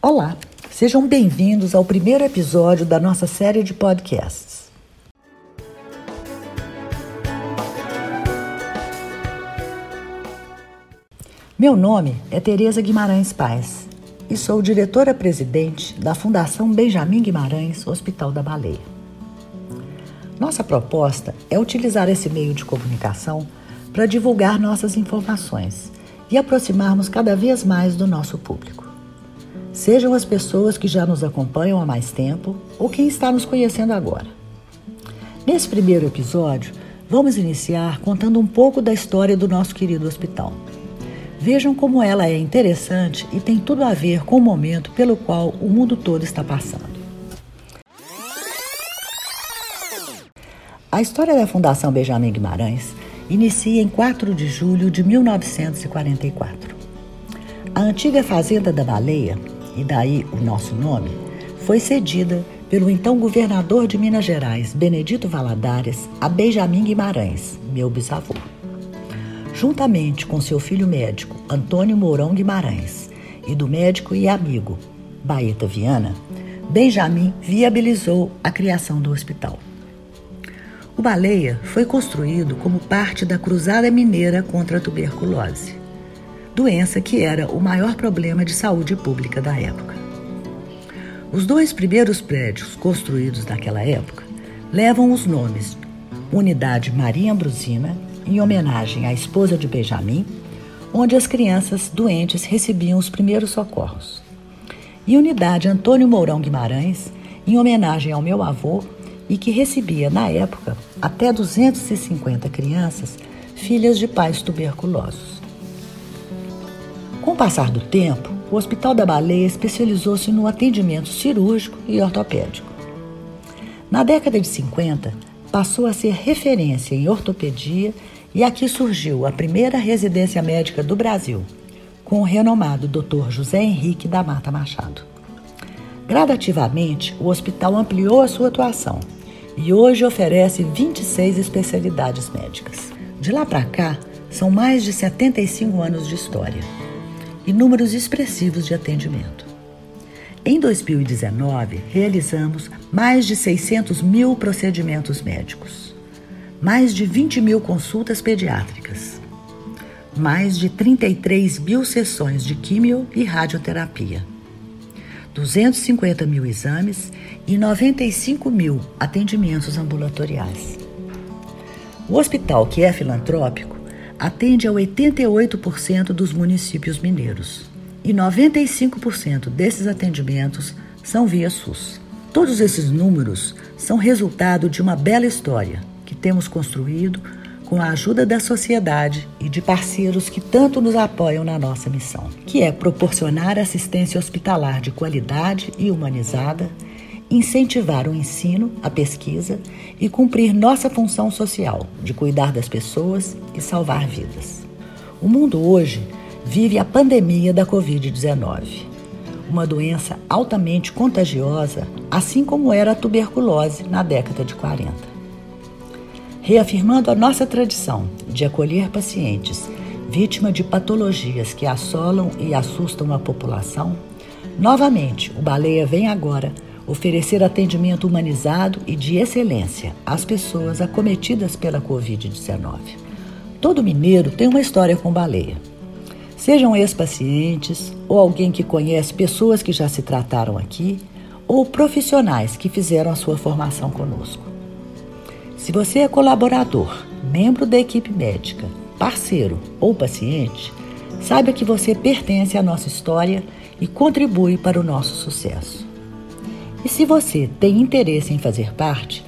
Olá, sejam bem-vindos ao primeiro episódio da nossa série de podcasts. Meu nome é Tereza Guimarães Paz e sou diretora-presidente da Fundação Benjamin Guimarães Hospital da Baleia. Nossa proposta é utilizar esse meio de comunicação para divulgar nossas informações e aproximarmos cada vez mais do nosso público. Sejam as pessoas que já nos acompanham há mais tempo ou quem está nos conhecendo agora. Nesse primeiro episódio, vamos iniciar contando um pouco da história do nosso querido hospital. Vejam como ela é interessante e tem tudo a ver com o momento pelo qual o mundo todo está passando. A história da Fundação Benjamin Guimarães inicia em 4 de julho de 1944. A antiga Fazenda da Baleia e daí o nosso nome, foi cedida pelo então governador de Minas Gerais, Benedito Valadares, a Benjamin Guimarães, meu bisavô. Juntamente com seu filho médico, Antônio Mourão Guimarães, e do médico e amigo, Baeta Viana, Benjamin viabilizou a criação do hospital. O Baleia foi construído como parte da Cruzada Mineira contra a tuberculose doença que era o maior problema de saúde pública da época. Os dois primeiros prédios construídos naquela época levam os nomes Unidade Maria Ambrosina, em homenagem à esposa de Benjamin, onde as crianças doentes recebiam os primeiros socorros, e Unidade Antônio Mourão Guimarães, em homenagem ao meu avô e que recebia, na época, até 250 crianças, filhas de pais tuberculosos. Com o passar do tempo, o Hospital da Baleia especializou-se no atendimento cirúrgico e ortopédico. Na década de 50, passou a ser referência em ortopedia e aqui surgiu a primeira residência médica do Brasil, com o renomado Dr. José Henrique da Mata Machado. Gradativamente, o hospital ampliou a sua atuação e hoje oferece 26 especialidades médicas. De lá para cá, são mais de 75 anos de história e números expressivos de atendimento. Em 2019, realizamos mais de 600 mil procedimentos médicos, mais de 20 mil consultas pediátricas, mais de 33 mil sessões de químio e radioterapia, 250 mil exames e 95 mil atendimentos ambulatoriais. O hospital, que é filantrópico, atende a 88% dos municípios mineiros e 95% desses atendimentos são via SUS. Todos esses números são resultado de uma bela história que temos construído com a ajuda da sociedade e de parceiros que tanto nos apoiam na nossa missão, que é proporcionar assistência hospitalar de qualidade e humanizada incentivar o ensino, a pesquisa e cumprir nossa função social de cuidar das pessoas e salvar vidas. O mundo hoje vive a pandemia da Covid-19, uma doença altamente contagiosa, assim como era a tuberculose na década de 40. Reafirmando a nossa tradição de acolher pacientes vítimas de patologias que assolam e assustam a população, novamente o Baleia vem agora oferecer atendimento humanizado e de excelência às pessoas acometidas pela Covid-19. Todo mineiro tem uma história com baleia. Sejam ex-pacientes, ou alguém que conhece pessoas que já se trataram aqui, ou profissionais que fizeram a sua formação conosco. Se você é colaborador, membro da equipe médica, parceiro ou paciente, saiba que você pertence à nossa história e contribui para o nosso sucesso. E se você tem interesse em fazer parte,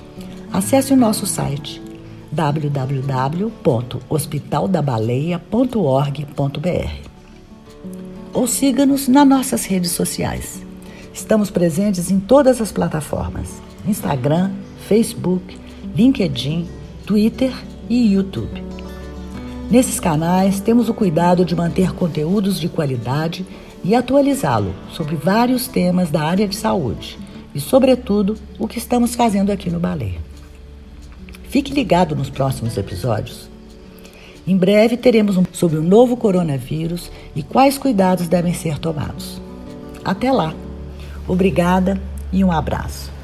acesse o nosso site www.hospitaldabaleia.org.br ou siga-nos nas nossas redes sociais. Estamos presentes em todas as plataformas: Instagram, Facebook, LinkedIn, Twitter e YouTube. Nesses canais, temos o cuidado de manter conteúdos de qualidade e atualizá-lo sobre vários temas da área de saúde e, sobretudo, o que estamos fazendo aqui no Baleia. Fique ligado nos próximos episódios. Em breve teremos um sobre o novo coronavírus e quais cuidados devem ser tomados. Até lá. Obrigada e um abraço.